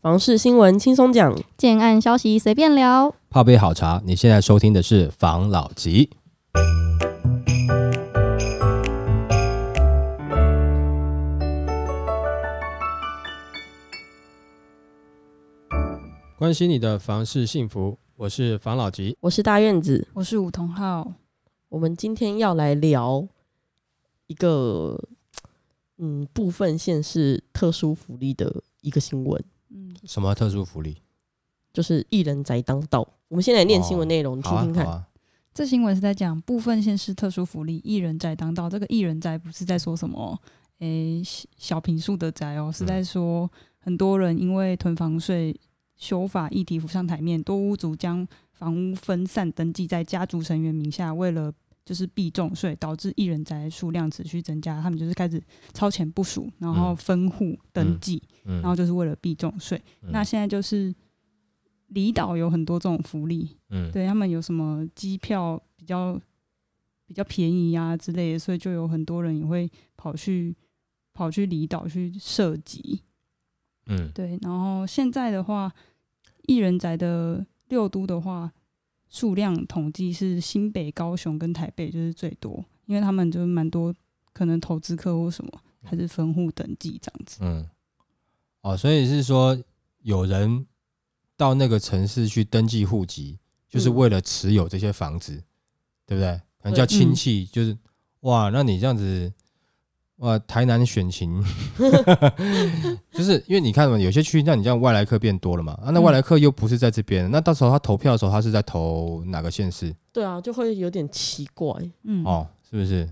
房事新闻轻松讲，建案消息随便聊。泡杯好茶，你现在收听的是房老吉。关心你的房事幸福，我是房老吉。我是大院子。我是吴同浩，我们今天要来聊一个嗯部分县市特殊福利的一个新闻，嗯，什么特殊福利？就是一人宅当道。我们先来念新闻内容，听听看。这新闻是在讲部分县市特殊福利，一人宅当道。这个一人宅不是在说什么诶小小平数的宅哦，是在说很多人因为囤房税修法议题浮上台面，多屋主将房屋分散登记在家族成员名下，为了就是避重税，导致一人宅数量持续增加。他们就是开始超前部署，然后嗯分户登记，嗯然后就是为了避重税。嗯那现在就是离岛有很多这种福利，嗯对他们有什么机票比较比较便宜啊之类的，所以就有很多人也会跑去跑去离岛去涉及。嗯对，然后现在的话，一人宅的六都的话，数量统计是新北、高雄跟台北就是最多，因为他们就是蛮多可能投资客或什么，还是分户登记这样子。嗯。哦，所以是说有人到那个城市去登记户籍，就是嗯为了持有这些房子，对不对？可能叫亲戚，就是哇，那你这样子。哇，台南选情，就是因为你看嘛，有些区，那你这样外来客变多了嘛，啊，那外来客又不是在这边，那到时候他投票的时候，他是在投哪个县市？对啊，就会有点奇怪，嗯，哦，是不是？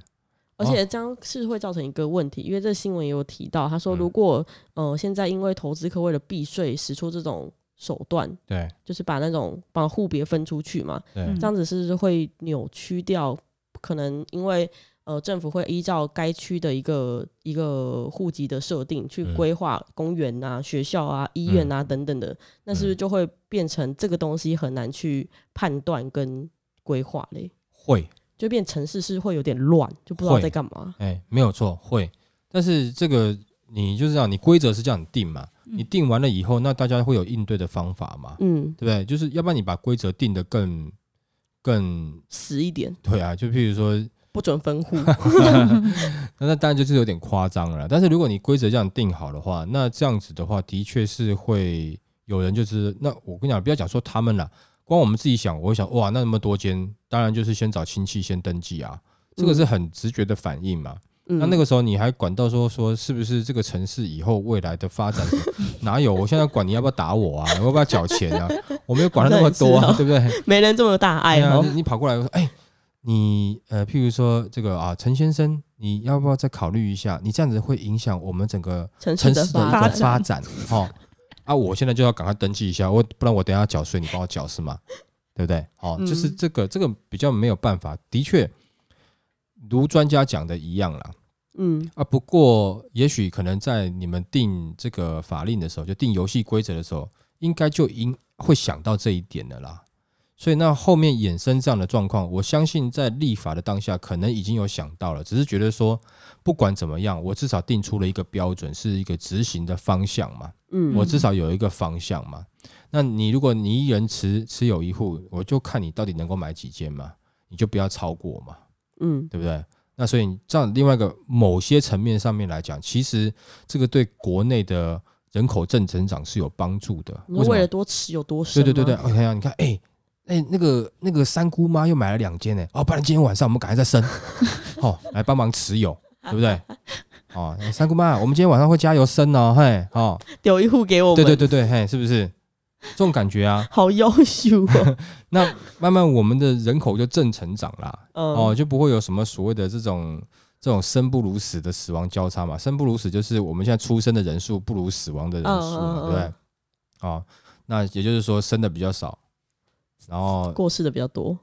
而且这样是会造成一个问题，因为这新闻也有提到，他说嗯。如果、呃现在因为投资客为了避税使出这种手段，对。就是把那种把户别分出去嘛，这样子是不是会扭曲掉？可能因为呃政府会依照该区的一个一个户籍的设定去嗯规划公园啊、学校啊、医院啊等等的，那是不是就会变成这个东西很难去判断跟规划嘞？会，就变城市是会有点乱，就不知道在干嘛。哎，没有错，会。但是这个你就是这样，你规则是这样定嘛，嗯你定完了以后，那大家会有应对的方法嘛，嗯，对不对？就是要不然你把规则定得更更死一点，对啊，就譬如说，不准分户。那那当然就是有点夸张了啦。但是如果你规则这样定好的话，那这样子的话，的确是会有人就是那我跟你讲，不要讲说他们啦，光我们自己想，我会想哇，那那么多间，当然就是先找亲戚先登记啊，这个是很直觉的反应嘛。嗯那那个时候你还管到说说是不是这个城市以后未来的发展？哪有？我现在管你要不要打我啊？我要不要缴钱啊？我没有管他那么多啊，对不对？没人这么大爱啊，哦你。你跑过来说，哎，你呃，譬如说这个啊，陈先生，你要不要再考虑一下？你这样子会影响我们整个城市的一发展，个发展哦。啊，我现在就要赶快登记一下，我不然我等下缴税，你帮我缴是吗？对不对？哦，嗯就是这个这个比较没有办法，的确，如专家讲的一样啦。嗯啊，不过也许可能在你们定这个法令的时候，就定游戏规则的时候，应该就应会想到这一点的啦。所以那后面衍生这样的状况，我相信在立法的当下，可能已经有想到了，只是觉得说，不管怎么样，我至少定出了一个标准，是一个执行的方向嘛，嗯，我至少有一个方向嘛。那你如果你一人持持有一户，我就看你到底能够买几间嘛，你就不要超过嘛。嗯对不对？那所以这样另外一个某些层面上面来讲，其实这个对国内的人口正增长是有帮助的。你为了？多吃有多深？对对对对，OK 啊，你看，哎、哎、那个那个三姑妈又买了两间呢，哦，不然今天晚上我们赶快再生，哦，来帮忙持有，对不对？哦，三姑妈，我们今天晚上会加油生哦，嘿，哦，丢一户给我们。对对对对，嘿，是不是这种感觉啊？好优秀哦。那慢慢我们的人口就正成长啦，嗯哦，就不会有什么所谓的这种这种生不如死的死亡交叉嘛。生不如死就是我们现在出生的人数不如死亡的人数嘛，嗯嗯对不对？哦，那也就是说生的比较少，然后过世的比较多。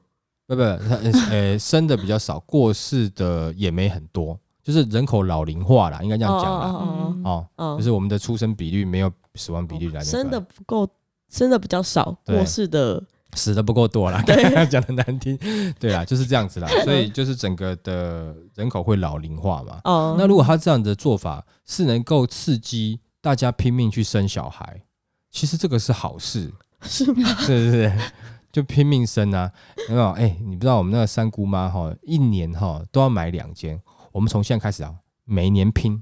不不，它呃 生的比较少，过世的也没很多，就是人口老龄化啦，应该这样讲啦。哦嗯哦，哦就是我们的出生比率没有死亡比率来那个生的不够，生的比较少，过世的死的不够多啦，刚刚讲的难听，对啦，就是这样子啦，所以就是整个的人口会老龄化嘛。哦，那如果他这样的做法是能够刺激大家拼命去生小孩，其实这个是好事，是吗？是是是？就拼命生啊，有没有？哎、你不知道我们那个三姑妈哈，一年哈都要买两间。我们从现在开始啊，每年拼，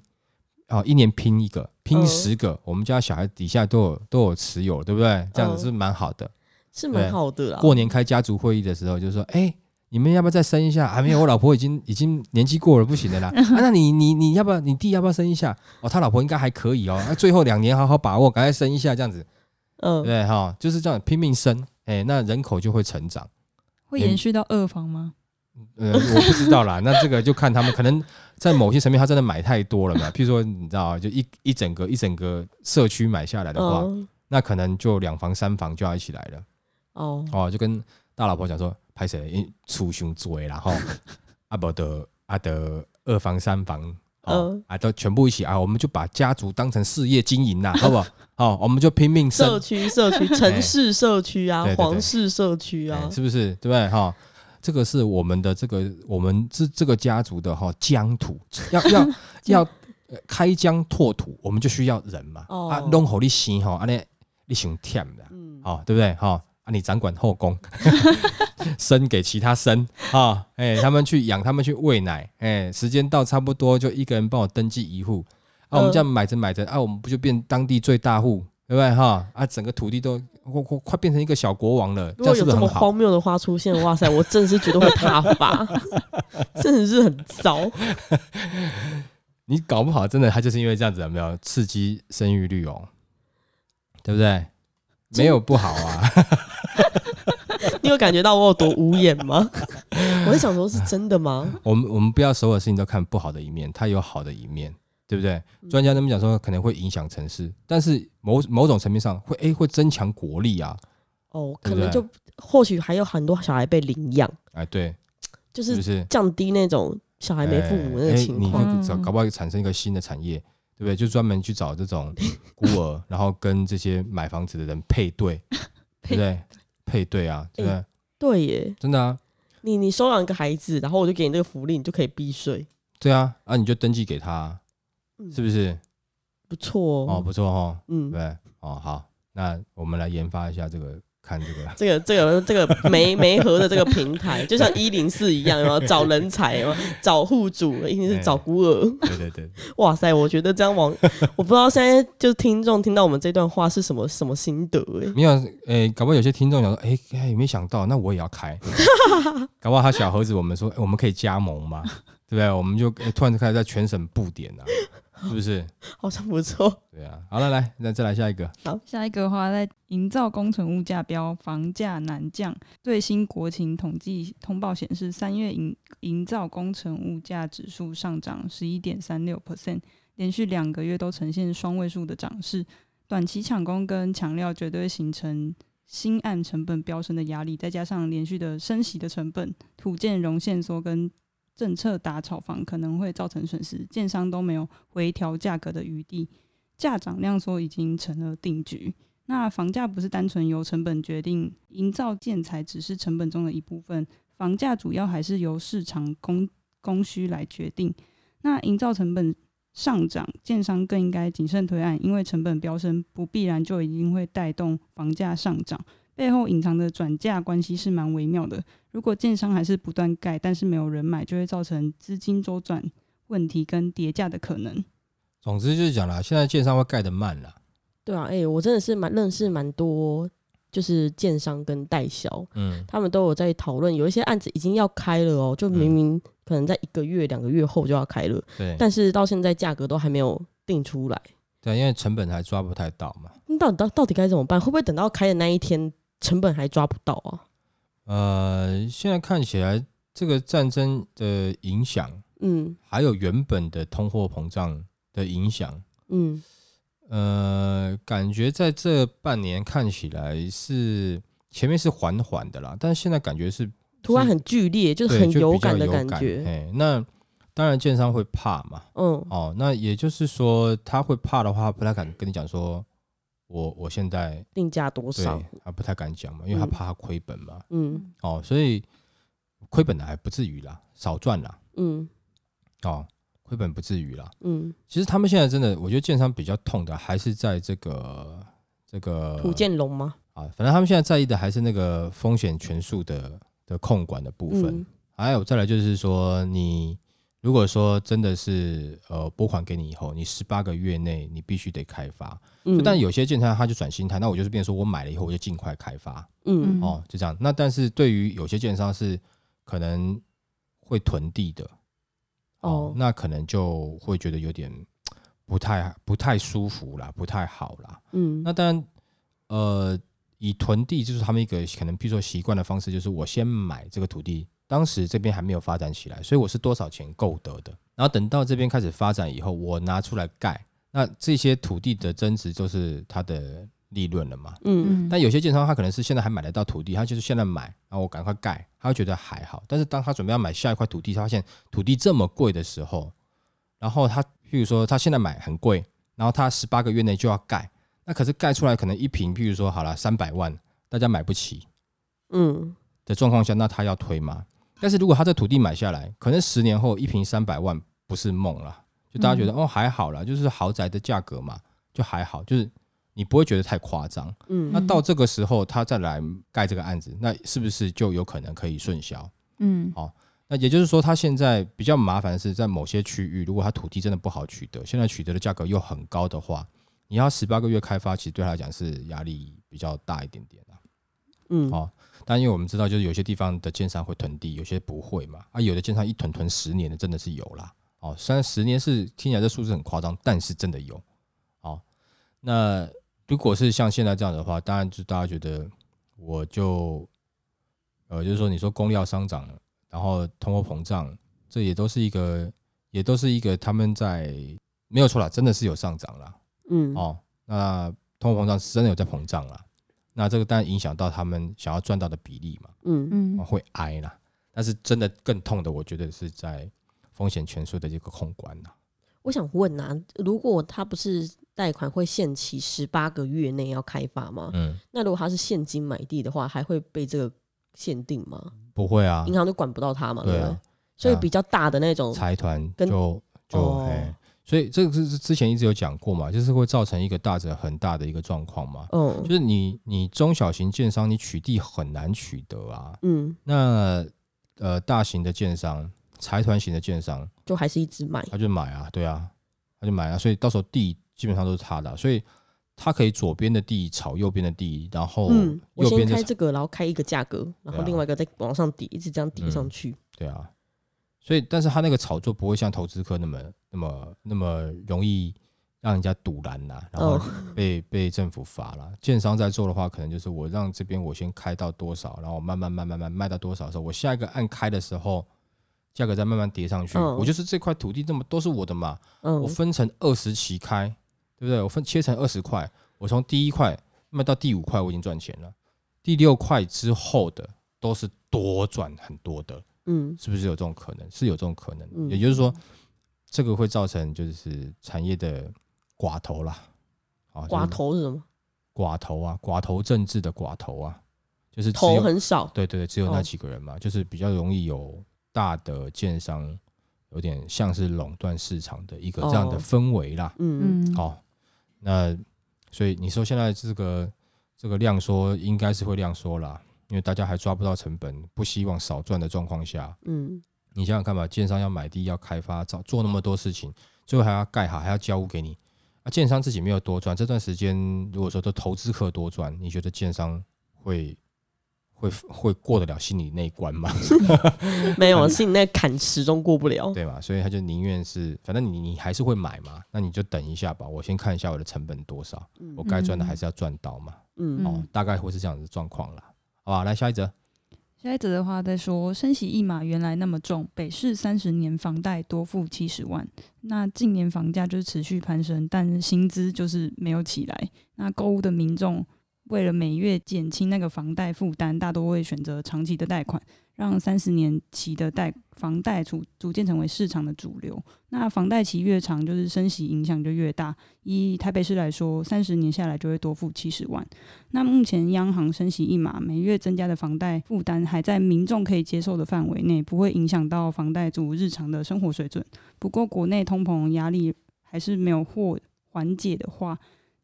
哦，一年拼一个，拼嗯十个，我们家小孩底下都有都有持有，对不对？这样子嗯是蛮好的。是蛮好的啦。过年开家族会议的时候，就说：“哎、你们要不要再生一下？”啊，没有，我老婆已经已经年纪过了，不行的啦。啊，那你你你要不要？你弟要不要生一下？哦，他老婆应该还可以哦。那、最后两年好好把握，赶快生一下，这样子，嗯，对？哈，就是这样拼命生，哎、那人口就会成长。会延续到二房吗？呃，我不知道啦，那这个就看他们可能在某些层面，他真的买太多了嘛。譬如说，你知道，就一一整个一整个社区买下来的话，嗯，那可能就两房三房就要一起来了。哦，哦，就跟大老婆讲说，拍谁因为厝伤多啦吼，啊不的阿的二房三房，哦、嗯啊都全部一起啊，我们就把家族当成事业经营啦，好不好？哦，我们就拼命社，区、社区、城市社区啊皇室社区啊哎，是不是？对不对？哈、这个是我们的这个我们这这个家族的哈、疆土，要要 要呃开疆拓土，我们就需要人嘛。哦啊，弄好你心哈，啊你你想忝的。嗯，哦，对不对？哈、啊，你掌管后宫，生给其他生啊，哎、他们去养，他们去喂奶，哎、时间到差不多就一个人帮我登记一户，啊，我们这样买着买着，啊，我们不就变当地最大户，对不对？哈，啊，整个土地都快快快变成一个小国王了，这如果有这么？荒谬的话出现，哇塞，我真的是觉得会挞伐，真的是很糟。你搞不好真的他就是因为这样子，有没有刺激生育率哦？对不对？没有不好啊，你有感觉到我有多无眼吗？我在想说，是真的吗？我们我们不要所有事情都看不好的一面，它有好的一面，对不对？嗯专家他们讲说可能会影响城市，但是某某种层面上会诶会增强国力啊，哦，可能就或许还有很多小孩被领养，哎对，就是？降低那种小孩没父母的情况。就找嗯搞不好产生一个新的产业，对不对？就专门去找这种孤儿，然后跟这些买房子的人配对，对不对？配对啊，对不对？对耶，真的啊，你你收养一个孩子，然后我就给你这个福利，你就可以避税，对啊，啊你就登记给他啊，嗯是不是？不错哦，哦。不错哦，嗯，对？哦好，那我们来研发一下这个，看这个。这个这个这个媒媒合的这个平台，就像一零四一样，有找人才，有找户主，一定是找孤儿。对对对，哇塞，我觉得这样往，我不知道现在就是听众听到我们这段话是什么什么心得哎、没有，诶、搞不好有些听众想说，诶、哎，没想到，那我也要开。搞不好他小盒子，我们说、诶我们可以加盟嘛，对不对？我们就、诶突然开始在全省布点啊，是不是？好像不错。对啊，好了，来，那再来下一个。好下一个的话，在营造工程物价标房价难降。最新国情统计通报显示，三月营营造工程物价指数上涨十一点三六 percent，连续两个月都呈现双位数的涨势。短期抢工跟抢料绝对形成新案成本飙升的压力，再加上连续的升息的成本、土建融限缩跟政策打炒房，可能会造成损失，建商都没有回调价格的余地。价涨量缩已经成了定局。那房价不是单纯由成本决定，营造建材只是成本中的一部分，房价主要还是由市场供供需来决定。那营造成本上涨，建商更应该谨慎推案，因为成本飙升不必然就一定会带动房价上涨，背后隐藏的转嫁关系是蛮微妙的。如果建商还是不断盖，但是没有人买，就会造成资金周转问题跟叠价的可能。总之就是讲啦，现在建商会盖得慢啦，对啊，哎、我真的是蛮认识蛮多，就是建商跟代销，嗯，他们都有在讨论，有一些案子已经要开了哦，就明明可能在一个月、两个月后就要开了，对，但是到现在价格都还没有定出来。对，因为成本还抓不太到嘛。那到底到到底该怎么办？会不会等到开的那一天，成本还抓不到啊？呃，现在看起来这个战争的影响，嗯还有原本的通货膨胀的影响，嗯，呃，感觉在这半年看起来是前面是缓缓的啦，但是现在感觉是突然很剧烈，就是很有感的感觉。哎，那当然建商会怕嘛，嗯哦，那也就是说他会怕的话，不太敢跟你讲说，我我现在定价多少？他不太敢讲嘛，因为他嗯怕他亏本嘛，嗯哦，所以亏本的还不至于啦，少赚啦，嗯哦，亏本不至于啦。嗯其实他们现在真的，我觉得建商比较痛的还是在这个这个土建龙吗？啊，反正他们现在在意的还是那个风险权数的的控管的部分。嗯还有再来就是说，你如果说真的是呃拨款给你以后，你十八个月内你必须得开发。嗯但有些建商他就转心态，那我就是变成说我买了以后我就尽快开发嗯嗯哦，就这样。那但是对于有些建商是可能会囤地的哦哦，那可能就会觉得有点不太不太舒服啦，不太好啦。嗯那当然，呃，以囤地就是他们一个可能，比如说习惯的方式，就是我先买这个土地，当时这边还没有发展起来，所以我是多少钱购得的。然后等到这边开始发展以后，我拿出来盖，那这些土地的增值就是它的利润了嘛。嗯但有些建商他可能是现在还买得到土地，他就是现在买，然后我赶快盖，他会觉得还好。但是当他准备要买下一块土地，他发现土地这么贵的时候，然后他譬如说他现在买很贵，然后他十八个月内就要盖，那可是盖出来可能一平，譬如说好了三百万，大家买不起嗯的状况下，那他要推吗？但是如果他这土地买下来，可能十年后一平三百万不是梦了，就大家觉得、哦还好啦，就是豪宅的价格嘛，就还好，就是你不会觉得太夸张。嗯那到这个时候，他再来盖这个案子，那是不是就有可能可以顺销？嗯好那也就是说，他现在比较麻烦的是，在某些区域，如果他土地真的不好取得，现在取得的价格又很高的话，你要十八个月开发，其实对他来讲是压力比较大一点点啊。嗯哦但因为我们知道，就是有些地方的建商会囤地，有些不会嘛。啊，有的建商一囤囤十年的，真的是有啦。哦，虽然十年是听起来这数字很夸张，但是真的有。哦，那如果是像现在这样的话，当然就大家觉得我就呃，就是说你说工料上涨，然后通货膨胀，这也都是一个，也都是一个他们在没有错啦，真的是有上涨啦。嗯哦，那通货膨胀是真的有在膨胀啦。那这个当然影响到他们想要赚到的比例嘛，嗯嗯哦会挨啦。但是真的更痛的，我觉得是在风险权数的这个控管呐。我想问啊，如果他不是贷款会限期十八个月内要开发吗？嗯，那如果他是现金买地的话，还会被这个限定吗？不会啊，银行都管不到他嘛，对不对对啊？，所以比较大的那种，财团跟就就所以这个是是之前一直有讲过嘛，就是会造成一个大者很大的一个状况嘛。嗯就是你你中小型建商你取缔很难取得啊，嗯，那呃大型的建商、财团型的建商，就还是一直买，他就买啊，对啊，他就买啊，所以到时候地基本上都是他的啊、所以他可以左边的地炒右边的地，然后嗯，我先右边的开这个，然后开一个价格，然后另外一个再往上叠，一直这样叠嗯上去。对啊，所以但是他那个炒作不会像投资客那么那么那么容易让人家堵拦呐，然后哦被、被政府罚了。建商在做的话，可能就是我让这边我先开到多少，然后我慢慢慢慢慢卖到多少的时候，我下一个按开的时候。价格再慢慢叠上去，嗯我就是这块土地这么都是我的嘛，嗯我分成二十期开，对不对？我分切成二十块，我从第一块卖到第五块，我已经赚钱了。第六块之后的都是多赚很多的，嗯。是不是有这种可能？是有这种可能，嗯也就是说，这个会造成就是产业的寡头啦，啊，寡头是什么？寡头啊，寡头政治的寡头啊，就是只头有很少。对对对，只有那哦几个人嘛，就是比较容易有大的建商，有点像是垄断市场的一个这样的哦。氛围啦。嗯。嗯，好、那所以你说现在这个这个量缩应该是会量缩啦，因为大家还抓不到成本，不希望少赚的状况下，嗯你想想看吧，建商要买地、要开发、找做那么多事情，最后还要盖好，还要交屋给你。啊，建商自己没有多赚，这段时间如果说都投资客多赚，你觉得建商会会会过得了心里那一关吗？没有，是你那坎始终过不了。对嘛？所以他就宁愿是，反正你你还是会买嘛，那你就等一下吧，我先看一下我的成本多少，我该赚的还是要赚到嘛。嗯哦，大概会是这样子的状况啦。好吧，来下一则。下一则的话再说，升息一码原来那么重，北市三十年房贷多付七十万。那近年房价就是持续攀升，但薪资就是没有起来。那购物的民众为了每月减轻那个房贷负担，大多会选择长期的贷款，让三十年期的贷房贷逐逐渐成为市场的主流。那房贷期越长，就是升息影响就越大。以台北市来说，三十年下来就会多付七十万。那目前央行升息一码，每月增加的房贷负担还在民众可以接受的范围内，不会影响到房贷族日常的生活水准。不过，国内通膨压力还是没有获缓解的话，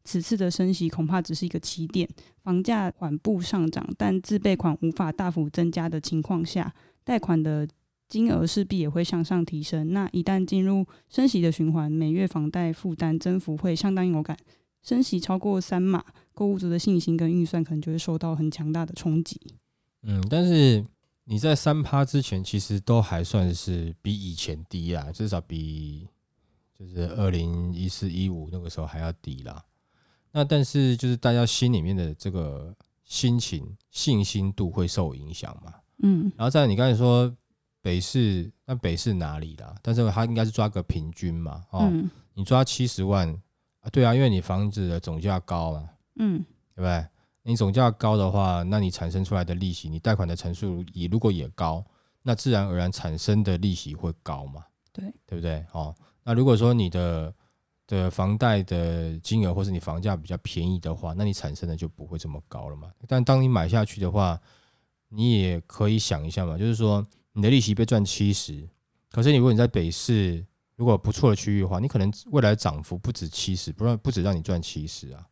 此次的升息恐怕只是一个起点，房价缓步上涨，但自备款无法大幅增加的情况下，贷款的金额势必也会向上提升。那一旦进入升息的循环，每月房贷负担增幅会相当有感。升息超过三码，购物者的信心跟预算可能就会受到很强大的冲击。嗯，但是你在三趴之前，其实都还算是比以前低啦，至少比就是二零一四一五那个时候还要低啦。那但是就是大家心里面的这个心情、信心度会受影响嘛？嗯然后再你刚才说北市，那北市哪里啦？但是它应该是抓个平均嘛？哦，嗯你抓七十万啊？对啊，因为你房子的总价高嘛，嗯对不对？你总价高的话，那你产生出来的利息，你贷款的成数也如果也高，那自然而然产生的利息会高嘛，对对不对？哦，那如果说你的的房贷的金额或是你房价比较便宜的话，那你产生的就不会这么高了嘛。但当你买下去的话，你也可以想一下嘛，就是说你的利息被赚七十，可是你如果你在北市如果不错的区域的话，你可能未来涨幅不止七十，不让不止让你赚七十啊。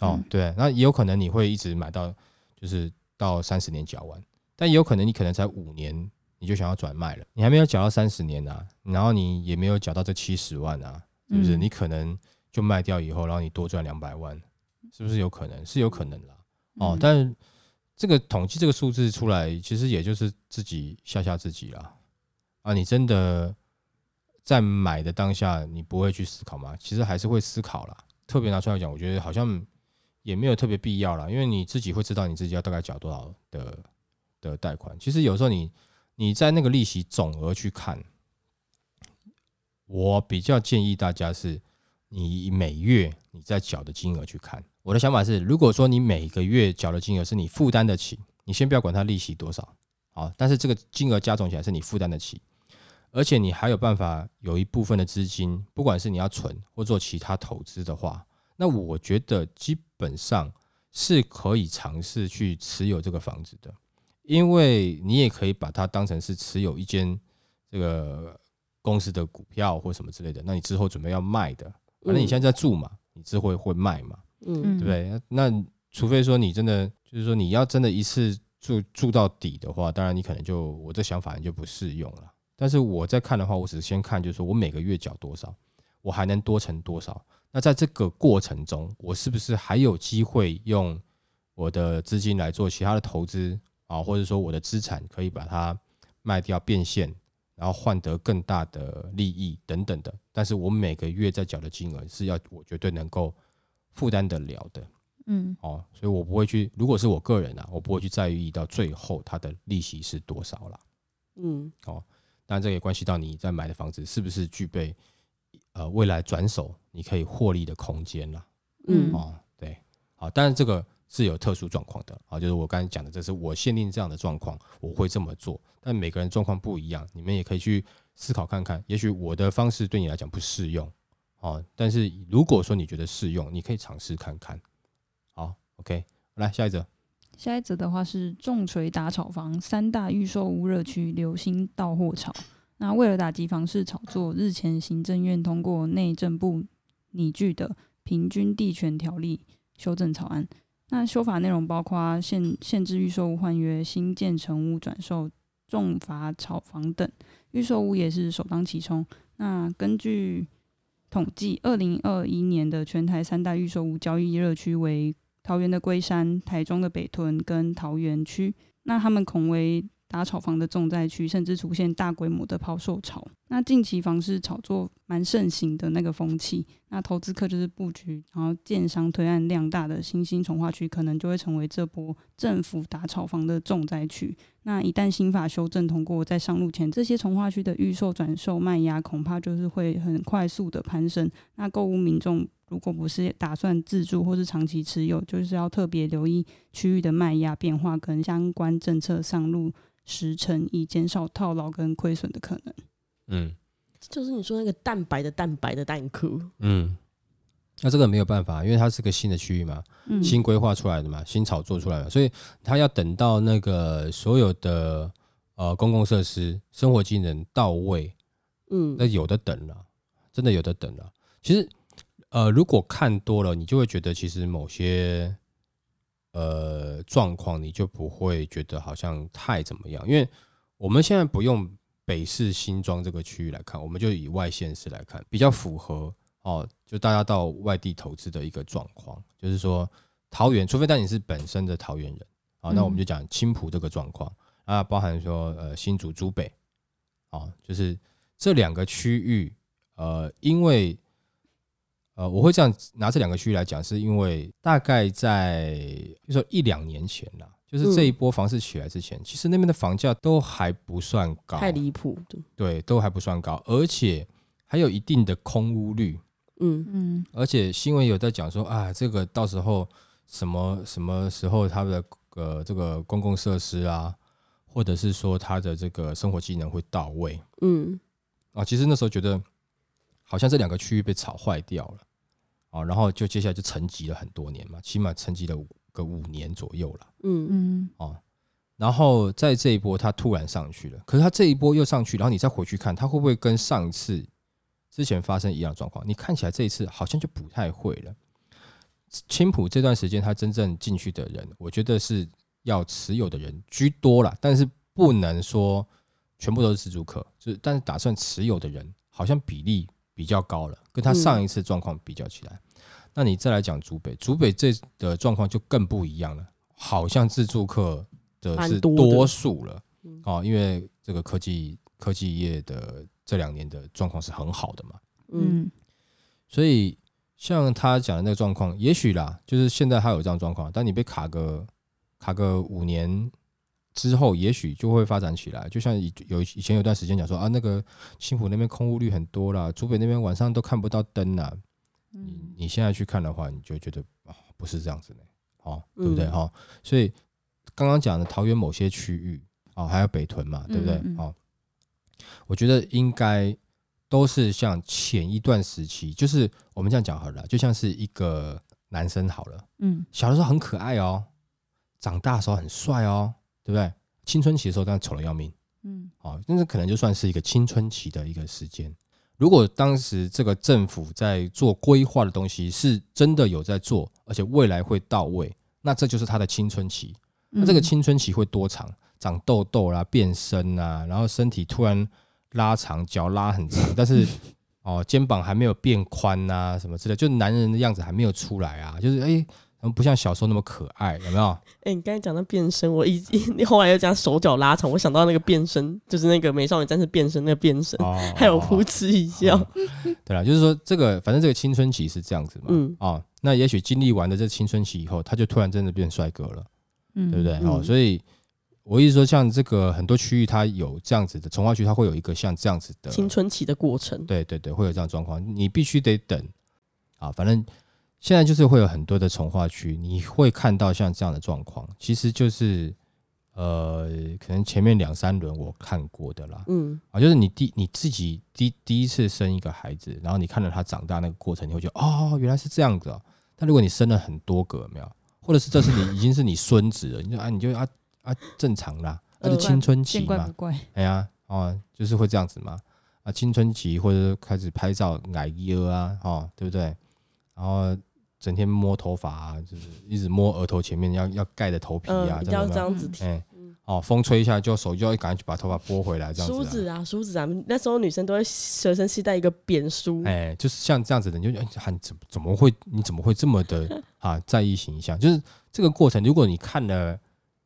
哦嗯，对，那也有可能你会一直买到，就是到三十年缴完，但也有可能你可能才五年你就想要转卖了，你还没有缴到三十年啊，然后你也没有缴到这七十万啊，是不是？嗯你可能就卖掉以后，然后你多赚两百万，是不是有可能？是有可能啦。哦嗯，但是这个统计这个数字出来，其实也就是自己吓吓自己啦。啊，你真的在买的当下，你不会去思考吗？其实还是会思考啦。特别拿出来讲，我觉得好像也没有特别必要啦，因为你自己会知道你自己要大概缴多少的的贷款。其实有时候你你在那个利息总额去看，我比较建议大家是，你每月你在缴的金额去看。我的想法是，如果说你每个月缴的金额是你负担得起，你先不要管它利息多少，好，但是这个金额加总起来是你负担得起，而且你还有办法有一部分的资金，不管是你要存或做其他投资的话，那我觉得基本上是可以尝试去持有这个房子的，因为你也可以把它当成是持有一间这个公司的股票或什么之类的，那你之后准备要卖的，反正你现在在住嘛，你之后会卖嘛，嗯对不对？那除非说你真的就是说你要真的一次住住到底的话，当然你可能就我这想法你就不适用了。但是我在看的话，我只是先看，就是说我每个月缴多少，我还能多存多少。那在这个过程中，我是不是还有机会用我的资金来做其他的投资啊，或者说我的资产可以把它卖掉变现，然后换得更大的利益等等的。但是我每个月在缴的金额是要我绝对能够负担得了的。嗯哦，所以我不会去，如果是我个人啊，我不会去在意到最后它的利息是多少啦。嗯哦，但，这也关系到你在买的房子是不是具备呃未来转手你可以获利的空间啦。嗯哦，对，好，但是这个是有特殊状况的啊，就是我刚才讲的，这是我限定这样的状况，我会这么做。但每个人状况不一样，你们也可以去思考看看，也许我的方式对你来讲不适用哦，但是如果说你觉得适用，你可以尝试看看。好，OK，来下一则。下一则的话是重锤打炒房，三大预售屋热区流星到货潮。那为了打击房市炒作，日前行政院通过内政部拟具的平均地权条例修正草案。那修法内容包括限限制预售屋换约、新建成屋转售、重罚炒房等。预售屋也是首当其冲。那根据统计，二零二一年的全台三大预售屋交易热区为桃园的龟山、台中的北屯跟桃园区，那他们恐为打炒房的重灾区，甚至出现大规模的抛售潮。那近期房市炒作蛮盛行的那个风气，那投资客就是布局，然后建商推案量大的新兴从化区，可能就会成为这波政府打炒房的重灾区。那一旦新法修正通过，在上路前，这些从化区的预售、转售卖压恐怕就是会很快速的攀升。那购物民众如果不是打算自住或是长期持有，就是要特别留意区域的卖压变化跟相关政策上路时程，以减少套牢跟亏损的可能。嗯就是你说那个蛋白的蛋白的蛋壳，嗯，那这个没有办法，因为它是个新的区域嘛，嗯，新规划出来的嘛，新炒作出来的，所以它要等到那个所有的呃公共设施、生活技能到位，嗯那有的等了，真的有的等了。其实呃，如果看多了，你就会觉得其实某些呃状况，你就不会觉得好像太怎么样，因为我们现在不用北市新庄这个区域来看，我们就以外县市来看，比较符合哦，就大家到外地投资的一个状况，就是说桃园，除非但你是本身的桃园人啊，那我们就讲青浦这个状况。啊，包含说呃新竹、竹北啊，就是这两个区域，呃，因为呃，我会这样拿这两个区域来讲，是因为大概在比如说一两年前啦，就是这一波房市起来之前，其实那边的房价都还不算高，太离谱的。对，都还不算高，而且还有一定的空屋率，嗯。嗯。而且新闻有在讲说啊，这个到时候什么什么时候它的呃这个公共设施啊，或者是说它的这个生活机能会到位嗯。啊，其实那时候觉得好像这两个区域被炒坏掉了啊，然后就接下来就沉寂了很多年嘛，起码沉寂了五个五年左右了。嗯嗯哦，然后在这一波它突然上去了，可是它这一波又上去，然后你再回去看，它会不会跟上一次之前发生一样的状况？你看起来这一次好像就不太会了。青浦这段时间他真正进去的人，我觉得是要持有的人居多了，但是不能说全部都是自助客，就是但是打算持有的人好像比例比较高了，跟他上一次状况比较起来。那你再来讲竹北，竹北这的状况就更不一样了，好像自助客的是多数了嗯。哦，因为这个科技科技业的这两年的状况是很好的嘛，嗯。嗯。所以像他讲的那个状况，也许啦，就是现在他有这样状况，但你被卡个卡个五年之后，也许就会发展起来。就像以有以前有段时间讲说啊，那个青浦那边空屋率很多啦，竹北那边晚上都看不到灯啦。你嗯你现在去看的话，你就觉得啊，不是这样子的，哦，对不对？嗯哈、所以刚刚讲的桃园某些区域哦，还有北屯嘛，对不对？哦，我觉得应该都是像前一段时期，就是我们这样讲好了，就像是一个男生好了，嗯小的时候很可爱哦，长大的时候很帅哦，对不对？青春期的时候当然丑的要命。嗯哦，但是可能就算是一个青春期的一个时间。如果当时这个政府在做规划的东西是真的有在做，而且未来会到位，那这就是他的青春期。那这个嗯青春期会多长？长痘痘啦，变身啊，然后身体突然拉长，脚拉很长，但是哦肩膀还没有变宽呐、什么之类，就男人的样子还没有出来啊，就是哎，不像小时候那么可爱，有没有？哎、你刚才讲到变身，我一 你后来又讲手脚拉长，我想到那个变身，就是那个美少女战士变身那个变身，哦，还有哦噗嗤一笑。对啦，就是说这个，反正这个青春期是这样子嘛，嗯。哦，那也许经历完了这青春期以后，他就突然真的变帅哥了，嗯。对不对？嗯。哦，所以我意思说，像这个很多区域，它有这样子的从化区，它会有一个像这样子的，青春期的过程，对对对，会有这样状况，你必须得等。啊，反正现在就是会有很多的从化区，你会看到像这样的状况，其实就是呃，可能前面两三轮我看过的啦，嗯啊，就是你第你自己第第一次生一个孩子，然后你看到他长大那个过程，你会觉得哦，原来是这样子哦。但如果你生了很多个，没有，或者是这是你已经是你孙子了，你就啊，你就啊啊正常啦，那、就嗯青春期嘛见怪不，怪。哎呀，哦，就是会这样子嘛，啊，青春期或者是开始拍照矮腰啊，哦，对不对？然后整天摸头发啊，就是一直摸额头前面要要盖的头皮啊，嗯，比较这样子提。哎，哦，风吹一下就手就要赶紧去把头发拨回来，这样子、啊。梳子啊，梳子啊，那时候女生都会随身携带一个扁梳，哎，就是像这样子的，你就哎，很怎么怎么会你怎么会这么的 啊在意形象？就是这个过程，如果你看了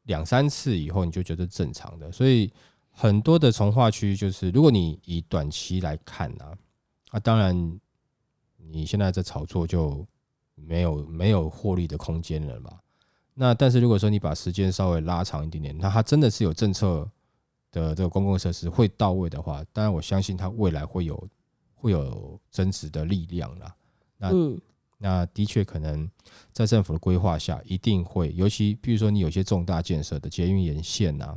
两三次以后，你就觉得正常的。所以很多的从化区，就是如果你以短期来看啊，啊，当然你现在在炒作就没有没有获利的空间了嘛。那但是如果说你把时间稍微拉长一点点，那它真的是有政策的这个公共设施会到位的话，当然我相信它未来会有会有增值的力量啦。那嗯那的确可能在政府的规划下，一定会，尤其比如说你有些重大建设的捷运沿线呐、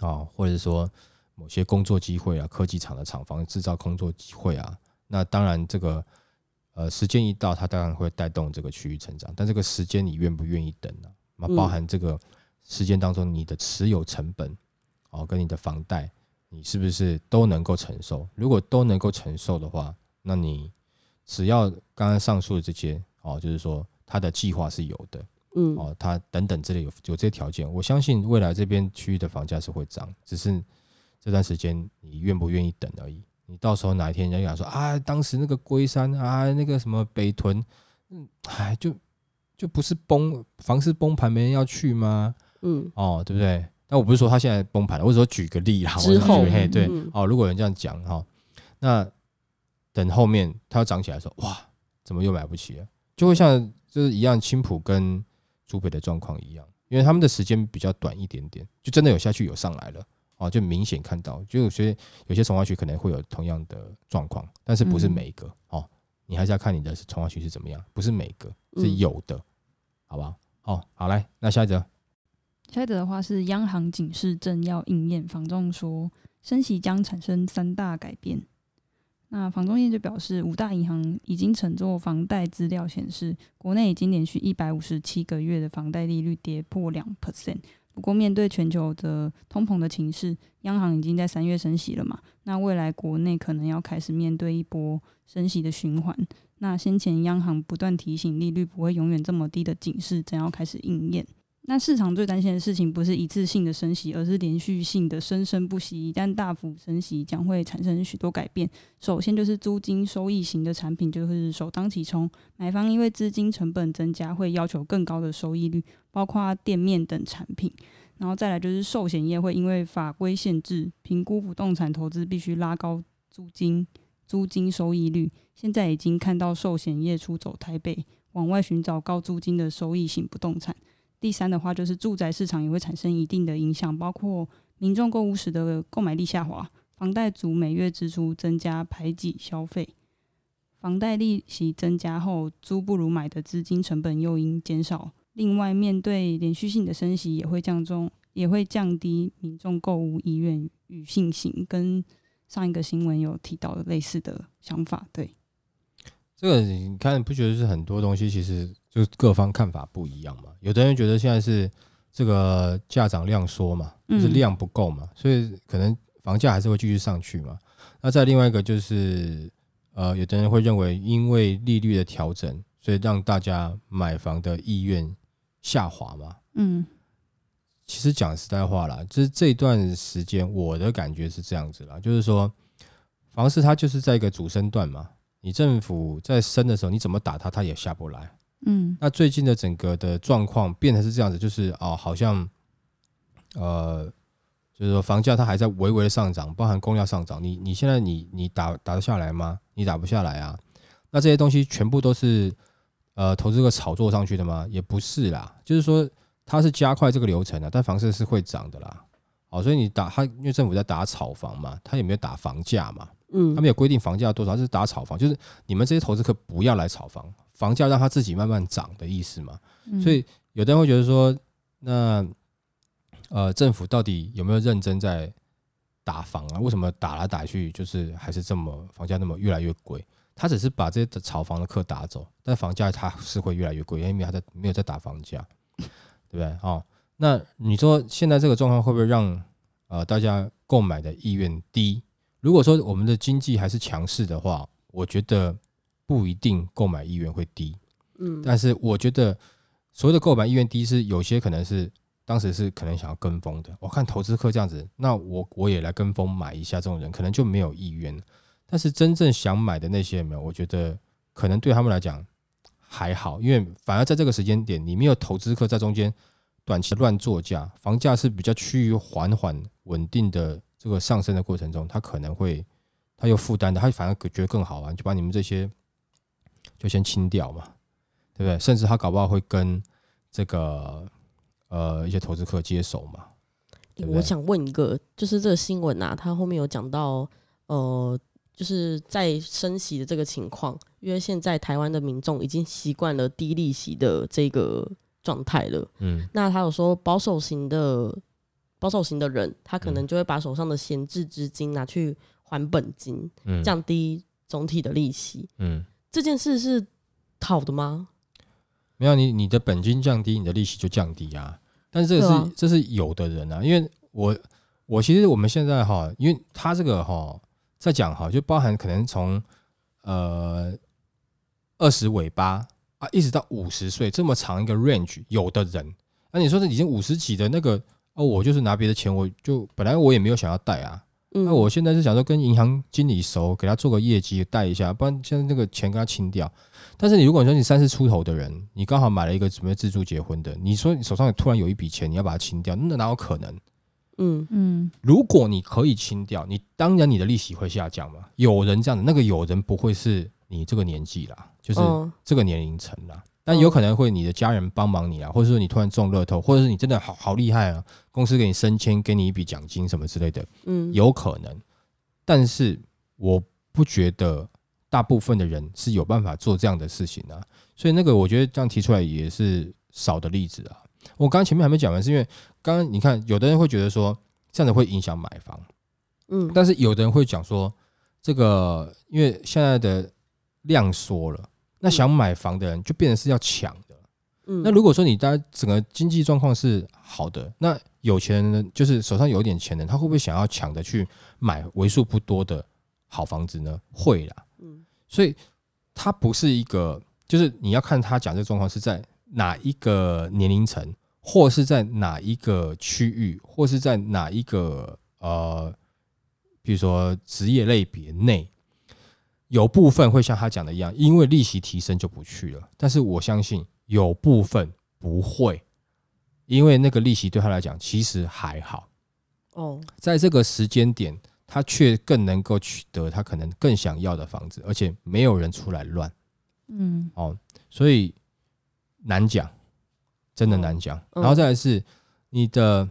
啊，或者说某些工作机会啊，科技厂的厂房制造工作机会啊，那当然这个呃时间一到，它当然会带动这个区域成长，但这个时间你愿不愿意等呢、那嗯包含这个时间当中你的持有成本哦，跟你的房贷，你是不是都能够承受？如果都能够承受的话，那你只要刚刚上述的这些哦，就是说它的计划是有的嗯哦，它等等之类有有这些条件，我相信未来这边区域的房价是会涨，只是这段时间你愿不愿意等而已。你到时候哪一天人家讲说啊，当时那个龟山啊，那个什么北屯，嗯，哎，就就不是崩房市崩盘，没人要去吗？嗯哦，对不对？但我不是说他现在崩盘了，我只说举个例啦。我之后嘿，对，嗯哦，如果有人这样讲哈、那等后面它要涨起来的时候，哇，怎么又买不起了？就会像就是一样，青浦跟竹北的状况一样，因为他们的时间比较短一点点，就真的有下去有上来了。哦，就明显看到，就有些有些从化区可能会有同样的状况，但是不是嗯每一个、哦，你还是要看你的从化区是怎么样，不是每个是嗯有的，好不好？哦，好来，那下一则，下一则的话是央行警示正要应验，房仲说升息将产生三大改变。那房仲业就表示，五大银行已经乘坐房贷资料显示，国内已经连续一百五十七个月的房贷利率跌破两 percent。不过，面对全球的通膨的情势，央行已经在三月升息了嘛？那未来国内可能要开始面对一波升息的循环。那先前央行不断提醒利率不会永远这么低的警示，将要开始应验。那市场最担心的事情不是一次性的升息，而是连续性的生生不息。一旦大幅升息，将会产生许多改变。首先就是租金收益型的产品就是首当其冲，买方因为资金成本增加，会要求更高的收益率，包括店面等产品。然后再来就是寿险业会因为法规限制，评估不动产投资必须拉高租金租金收益率。现在已经看到寿险业出走台北，往外寻找高租金的收益型不动产。第三的话，就是住宅市场也会产生一定的影响，包括民众购物时的购买力下滑，房贷族每月支出增加，排挤消费，房贷利息增加后，租不如买的资金成本又因减少。另外，面对连续性的升息，也会降中，也会降低民众购物意愿与信心，跟上一个新闻有提到的类似的想法。对，这个你看，不觉得是很多东西其实就各方看法不一样嘛？有的人觉得现在是这个价涨量缩嘛，就是嗯量不够嘛，所以可能房价还是会继续上去嘛。那再另外一个就是，呃，有的人会认为因为利率的调整，所以让大家买房的意愿下滑嘛。嗯其实讲实在话啦，就是这段时间我的感觉是这样子啦，就是说房市它就是在一个主升段嘛，你政府在升的时候，你怎么打它，它也下不来。嗯那最近的整个的状况变成是这样子，就是哦，好像呃，就是说房价它还在微微的上涨，包含供料上涨，你你现在你你打打得下来吗？你打不下来啊。那这些东西全部都是呃投资客炒作上去的吗？也不是啦，就是说它是加快这个流程的，但房市是会涨的啦。好，所以你打它，因为政府在打炒房嘛，它也没有打房价嘛，嗯他们有规定房价多少，就是打炒房，就是你们这些投资客不要来炒房，房价让它自己慢慢涨的意思嘛。嗯所以有的人会觉得说，那呃，政府到底有没有认真在打房啊？为什么打来打去就是还是这么房价那么越来越贵？他只是把这些的炒房的客打走，但房价它是会越来越贵，因为他在没有在打房价，对不对？哦，那你说现在这个状况会不会让呃大家购买的意愿低？如果说我们的经济还是强势的话，我觉得不一定购买意愿会低。嗯，但是我觉得所谓的购买意愿低是有些可能是当时是可能想要跟风的。我看投资客这样子，那我我也来跟风买一下，这种人可能就没有意愿。但是真正想买的那些有没有？我觉得可能对他们来讲还好，因为反而在这个时间点，你没有投资客在中间短期乱作价，房价是比较趋于缓缓稳定的这个上升的过程中，他可能会他有负担的，他反而觉得更好玩，就把你们这些就先清掉嘛。对不对？甚至他搞不好会跟这个呃一些投资客接手嘛。对对我想问一个，就是这个新闻啊，它后面有讲到，呃，就是在升息的这个情况，因为现在台湾的民众已经习惯了低利息的这个状态了。嗯那他有说保守型的保守型的人，他可嗯能就会把手上的闲置资金拿去还本金，嗯降低总体的利息。嗯，这件事是好的吗？没有你你的本金降低，你的利息就降低啊。但是这个是、啊这是有的人啊，因为我我其实我们现在哈，因为他这个哈在讲哈，就包含可能从呃二十尾巴啊，一直到五十岁这么长一个 range，有的人，那、你说这已经五十几的那个，哦，我就是拿别的钱，我就本来我也没有想要贷啊，嗯，那我现在是想说跟银行经理熟，给他做个业绩贷一下，不然现在这个钱跟他清掉。但是你如果说你三十出头的人，你刚好买了一个准备自助结婚的，你说你手上突然有一笔钱，你要把它清掉，那哪有可能？嗯嗯如果你可以清掉，你当然你的利息会下降嘛。有人这样的，那个有人不会是你这个年纪啦，就是嗯这个年龄层啦。但有可能会你的家人帮忙你啊，或者说你突然中乐透，或者是你真的好好厉害啊，公司给你升迁，给你一笔奖金什么之类的，嗯，有可能。但是我不觉得大部分的人是有办法做这样的事情啊，所以那个我觉得这样提出来也是少的例子啊。我刚刚前面还没讲完，是因为刚刚你看，有的人会觉得说这样子会影响买房，嗯，但是有的人会讲说，这个因为现在的量缩了，那想买房的人就变成是要抢的。嗯那如果说你大家整个经济状况是好的，那有钱人呢，就是手上有点钱的，他会不会想要抢着去买为数不多的好房子呢？会啦。嗯所以他不是一个，就是你要看他讲这个状况是在哪一个年龄层，或是在哪一个区域，或是在哪一个呃，比如说职业类别内，有部分会像他讲的一样，因为利息提升就不去了。但是我相信有部分不会，因为那个利息对他来讲其实还好。哦，在这个时间点，他却更能够取得他可能更想要的房子，而且没有人出来乱嗯哦，所以难讲，真的难讲。嗯然后再来是你的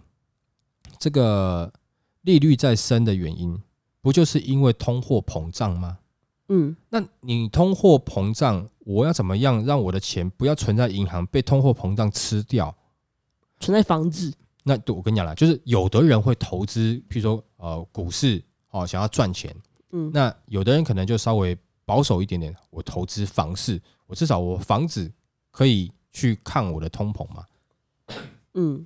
这个利率在升的原因，不就是因为通货膨胀吗？嗯那你通货膨胀，我要怎么样让我的钱不要存在银行被通货膨胀吃掉？存在房子，那对我跟你讲啦，就是有的人会投资，譬如说呃股市哦，想要赚钱。嗯，那有的人可能就稍微保守一点点，我投资房市，我至少我房子可以去抗我的通膨嘛，嗯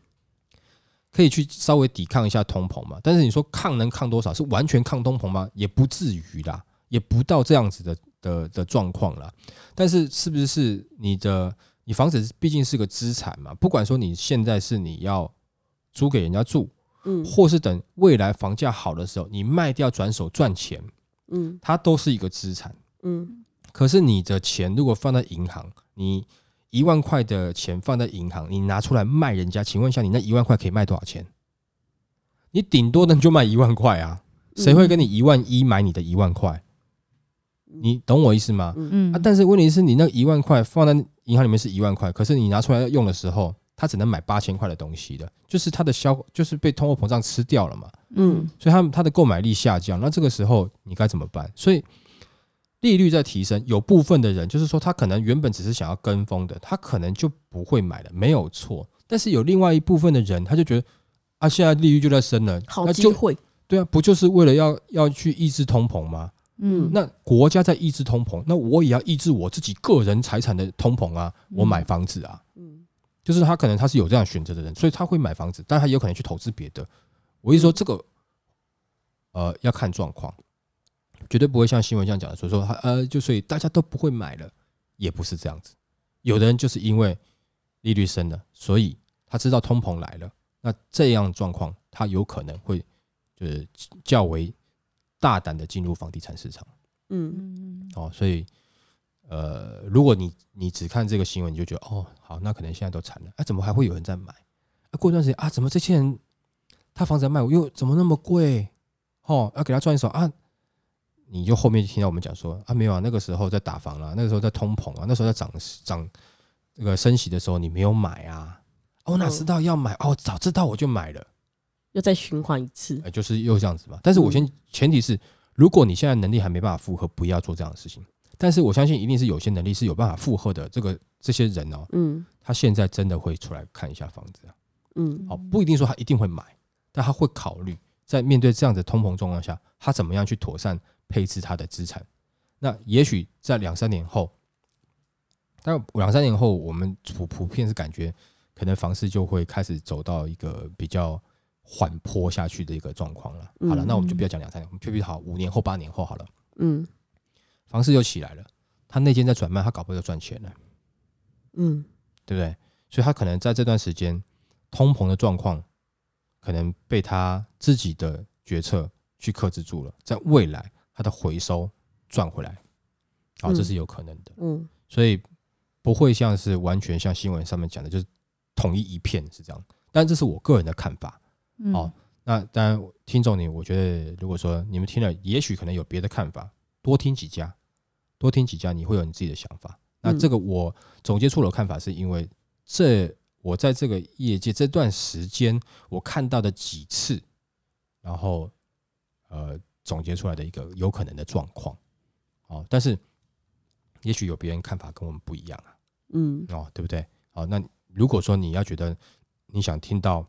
可以去稍微抵抗一下通膨嘛。但是你说抗能抗多少？是完全抗通膨吗？也不至于啦，也不到这样子的的的状况了。但是是不是是你的你房子毕竟是个资产嘛？不管说你现在是你要租给人家住，嗯或是等未来房价好的时候，你卖掉转手赚钱，嗯它都是一个资产。嗯可是你的钱如果放在银行，你一万块的钱放在银行，你拿出来卖人家，请问一下，你那一万块可以卖多少钱？你顶多的就卖一万块啊，谁会跟你一万一买你的一万块？你懂我意思吗？嗯啊，但是问题是你那一万块放在银行里面是一万块，可是你拿出来用的时候，它只能买八千块的东西的，就是它的消就是被通货膨胀吃掉了嘛。嗯所以他们他的购买力下降，那这个时候你该怎么办？所以利率在提升，有部分的人就是说他可能原本只是想要跟风的，他可能就不会买了，没有错。但是有另外一部分的人，他就觉得啊，现在利率就在升了，好那就机会，对啊，不就是为了要要去抑制通膨吗？嗯。那国家在抑制通膨，那我也要抑制我自己个人财产的通膨啊，我买房子啊，嗯。就是他可能他是有这样选择的人，所以他会买房子，但他也有可能去投资别的。我一说这个，呃，要看状况，绝对不会像新闻这样讲的，所以说他呃，就所以大家都不会买了，也不是这样子。有的人就是因为利率升了，所以他知道通膨来了，那这样状况他有可能会就是较为大胆的进入房地产市场。嗯嗯哦，所以呃，如果你你只看这个新闻，你就觉得哦，好，那可能现在都惨了，啊，怎么还会有人在买？啊，过一段时间啊，怎么这些人他房子在卖，我又怎么那么贵？哦，要给他赚一手啊，你就后面就听到我们讲说啊，没有啊，那个时候在打房啊、那个时候在通膨啊，那时候在涨涨那个升息的时候，你没有买啊，哦，我哪知道要买？哦，早知道我就买了。又再循环一次，哎，就是又这样子吧。但是我先前提是，如果你现在能力还没办法负荷，不要做这样的事情。但是我相信一定是有些能力是有办法负荷的，这个这些人哦，嗯他现在真的会出来看一下房子啊。嗯好，不一定说他一定会买，但他会考虑在面对这样的通膨状况下，他怎么样去妥善配置他的资产。那也许在两三年后，但两三年后，我们普普遍是感觉可能房市就会开始走到一个比较缓坡下去的一个状况了。好了，嗯那我们就不要讲两三年，我们譬如好五年后、八年后好了，嗯房市又起来了。他内间在转卖，他搞不好就赚钱了，嗯对不对？所以他可能在这段时间通膨的状况，可能被他自己的决策去克制住了，在未来他的回收赚回来，好、这嗯是有可能的。嗯所以不会像是完全像新闻上面讲的，就是统一一片是这样。但这是我个人的看法。嗯好那当然，听众你，我觉得如果说你们听了，也许可能有别的看法，多听几家，多听几家，你会有你自己的想法。那嗯这个我总结出了看法，是因为这我在这个业界这段时间，我看到的几次，然后呃总结出来的一个有可能的状况。哦，但是也许有别人看法跟我们不一样啊。嗯哦，对不对？哦，那如果说你要觉得你想听到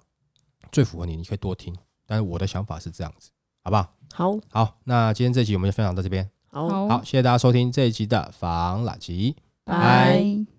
最符合你，你可以多听。但是我的想法是这样子，好不好？好好，那今天这集我们就分享到这边。好好好，谢谢大家收听这一集的防垃圾。拜拜。